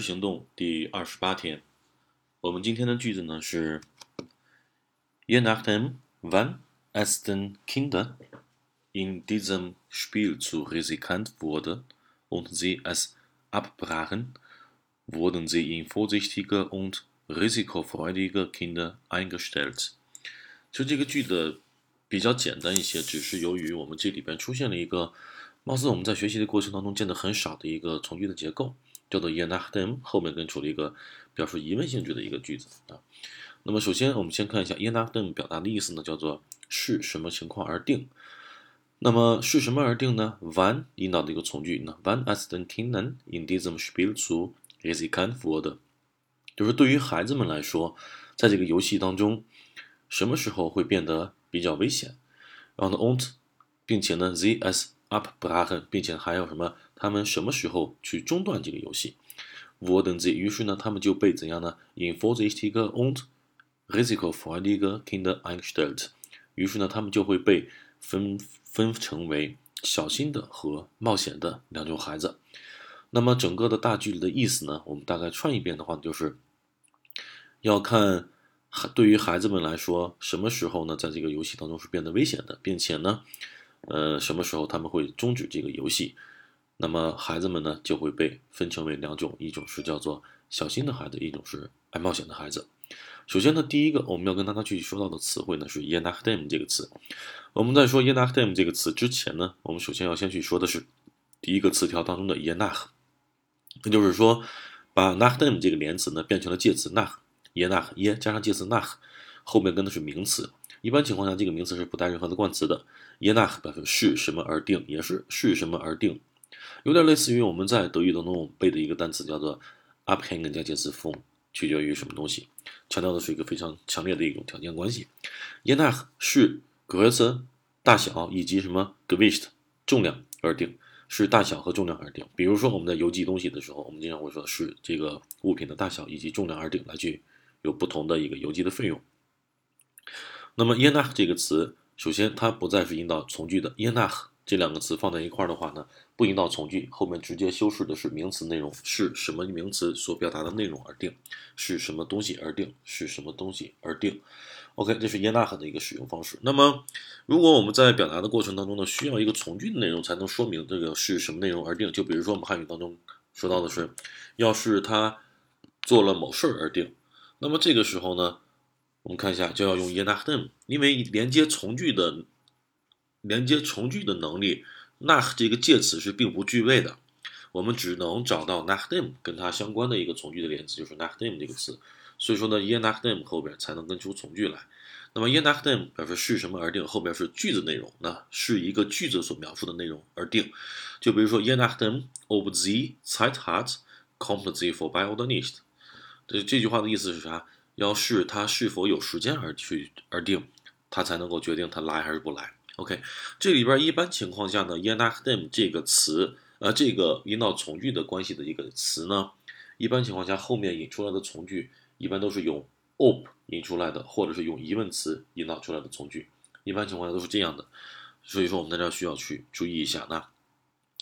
行动第二十八天，我们今天的句子呢是：Je nachdem, wann es den Kindern in diesem Spiel zu riskant wurde und sie es abbrachen, wurden sie in vorsichtige und risikofreudige Kinder eingestellt。就这个句子比较简单一些，只是由于我们这里边出现了一个貌似我们在学习的过程当中见的很少的一个从句的结构。叫做 yenachdem，后面跟出了一个表示疑问性质的一个句子啊。那么首先我们先看一下 yenachdem 表达的意思呢，叫做视什么情况而定。那么视什么而定呢？Wann 引导的一个从句呢？Wann es den Kindern in diesem Spiel zu riskant wurde，就是对于孩子们来说，在这个游戏当中，什么时候会变得比较危险？然后呢，und，并且呢，sie es abbrachen，并且还有什么？他们什么时候去中断这个游戏？Wurden sie？于是呢，他们就被怎样呢？In vorsichtige und risikofreudige Kinder eingestellt。于是呢，他们就会被分分成为小心的和冒险的两种孩子。那么整个的大句的意思呢，我们大概串一遍的话，就是要看对于孩子们来说，什么时候呢，在这个游戏当中是变得危险的，并且呢，呃，什么时候他们会终止这个游戏。那么孩子们呢就会被分成为两种，一种是叫做小心的孩子，一种是爱冒险的孩子。首先呢，第一个我们要跟大家去说到的词汇呢是 yenachdem 这个词。我们在说 yenachdem 这个词之前呢，我们首先要先去说的是第一个词条当中的 yenach，那就是说把 nachdem 这个连词呢变成了介词 nach，yenach 耶加上介词 nach，后面跟的是名词。一般情况下，这个名词是不带任何的冠词的。yenach 表示是什么而定，也是是什么而定。有点类似于我们在德语当中背的一个单词，叫做 abhängen 加介词 von，取决于什么东西，强调的是一个非常强烈的一种条件关系。y e n a 是 größe 大小以及什么 gewicht 重量而定，是大小和重量而定。比如说我们在邮寄东西的时候，我们经常会说是这个物品的大小以及重量而定，来去有不同的一个邮寄的费用。那么 je n a 这个词，首先它不再是引导从句的 je n a。这两个词放在一块儿的话呢，不引导从句，后面直接修饰的是名词内容，是什么名词所表达的内容而定，是什么东西而定，是什么东西而定。OK，这是耶纳赫的一个使用方式。那么，如果我们在表达的过程当中呢，需要一个从句的内容才能说明这个是什么内容而定，就比如说我们汉语当中说到的是，要是他做了某事儿而定，那么这个时候呢，我们看一下就要用耶纳赫，因为连接从句的。连接从句的能力，nach 这个介词是并不具备的，我们只能找到 nachdem 跟它相关的一个从句的连词，就是 nachdem 这个词。所以说呢，je nachdem 后边才能跟出从句来。那么 je nachdem 表示是什么而定，后边是句子内容，那是一个句子所描述的内容而定。就比如说 je nachdem ob sie Zeit hat，kommt sie vorbei oder nicht。这这句话的意思是啥？要视他是否有时间而去而定，他才能够决定他来还是不来。OK，这里边一般情况下呢 y e n a c h d e m 这个词，呃，这个引导从句的关系的一个词呢，一般情况下后面引出来的从句一般都是用 op 引出来的，或者是用疑问词引导出来的从句，一般情况下都是这样的。所以说我们在这需要去注意一下。那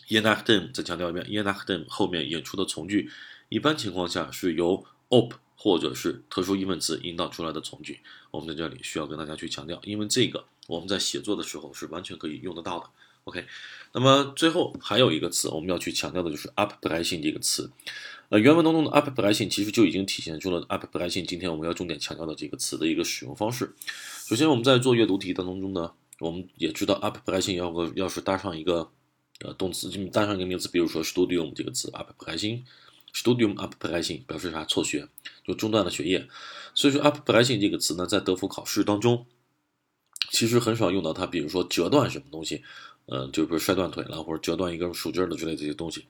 y e n a c h d e m 再强调一遍 y e n a c h d e m 后面引出的从句，一般情况下是由 op 或者是特殊疑问词引导出来的从句。我们在这里需要跟大家去强调，因为这个。我们在写作的时候是完全可以用得到的。OK，那么最后还有一个词我们要去强调的就是 up b r e s i n g 这个词。呃，原文当中的 up b r e s i n g 其实就已经体现出了 up b r e s i n g 今天我们要重点强调的这个词的一个使用方式。首先我们在做阅读题当中呢，我们也知道 up b r e s i n g 要个要是搭上一个呃动词，搭上一个名词，比如说 studium 这个词 up b r e s i n g studium up b r e s i n g 表示啥？辍学，就中断了学业。所以说 up b r e s i n g 这个词呢，在德福考试当中。其实很少用到它，比如说折断什么东西，嗯，就比如摔断腿了，或者折断一根树枝的之类这些东西。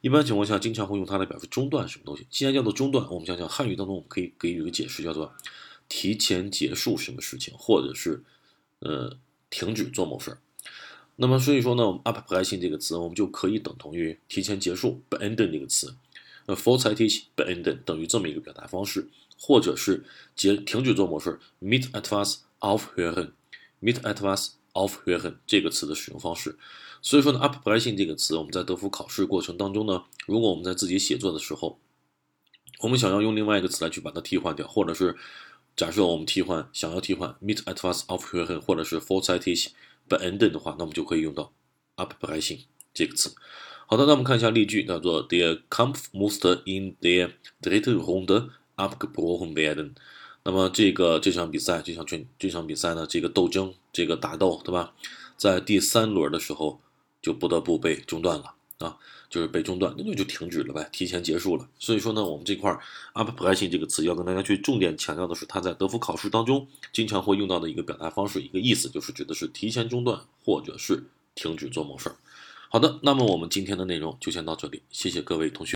一般情况下，经常会用它来表示中断什么东西。既然叫做中断，我们想想汉语当中，我们可以给予一个解释，叫做提前结束什么事情，或者是呃停止做某事儿。那么所以说呢，我们 up p r e s i n g 这个词，我们就可以等同于提前结束 beenden 这个词，呃 vorzeitig beenden 等于这么一个表达方式，或者是结停止做某事儿 mit etwas aufhören。Mit etwas aufhören 这个词的使用方式，所以说呢，abbreching 这个词，我们在德福考试过程当中呢，如果我们在自己写作的时候，我们想要用另外一个词来去把它替换掉，或者是假设我们替换想要替换 mit etwas aufhören 或者是 f o r z e i t i g beenden 的话，那么就可以用到 upbrechen 这个词。好的，那我们看一下例句，叫做 Der Kampf musste in der dritten Runde abgebrochen werden。那么这个这场比赛，这场拳这场比赛呢，这个斗争，这个打斗，对吧？在第三轮的时候就不得不被中断了啊，就是被中断，那就就停止了呗，提前结束了。所以说呢，我们这块 abbrechen 这个词要跟大家去重点强调的是，它在德福考试当中经常会用到的一个表达方式，一个意思就是指的是提前中断或者是停止做某事儿。好的，那么我们今天的内容就先到这里，谢谢各位同学。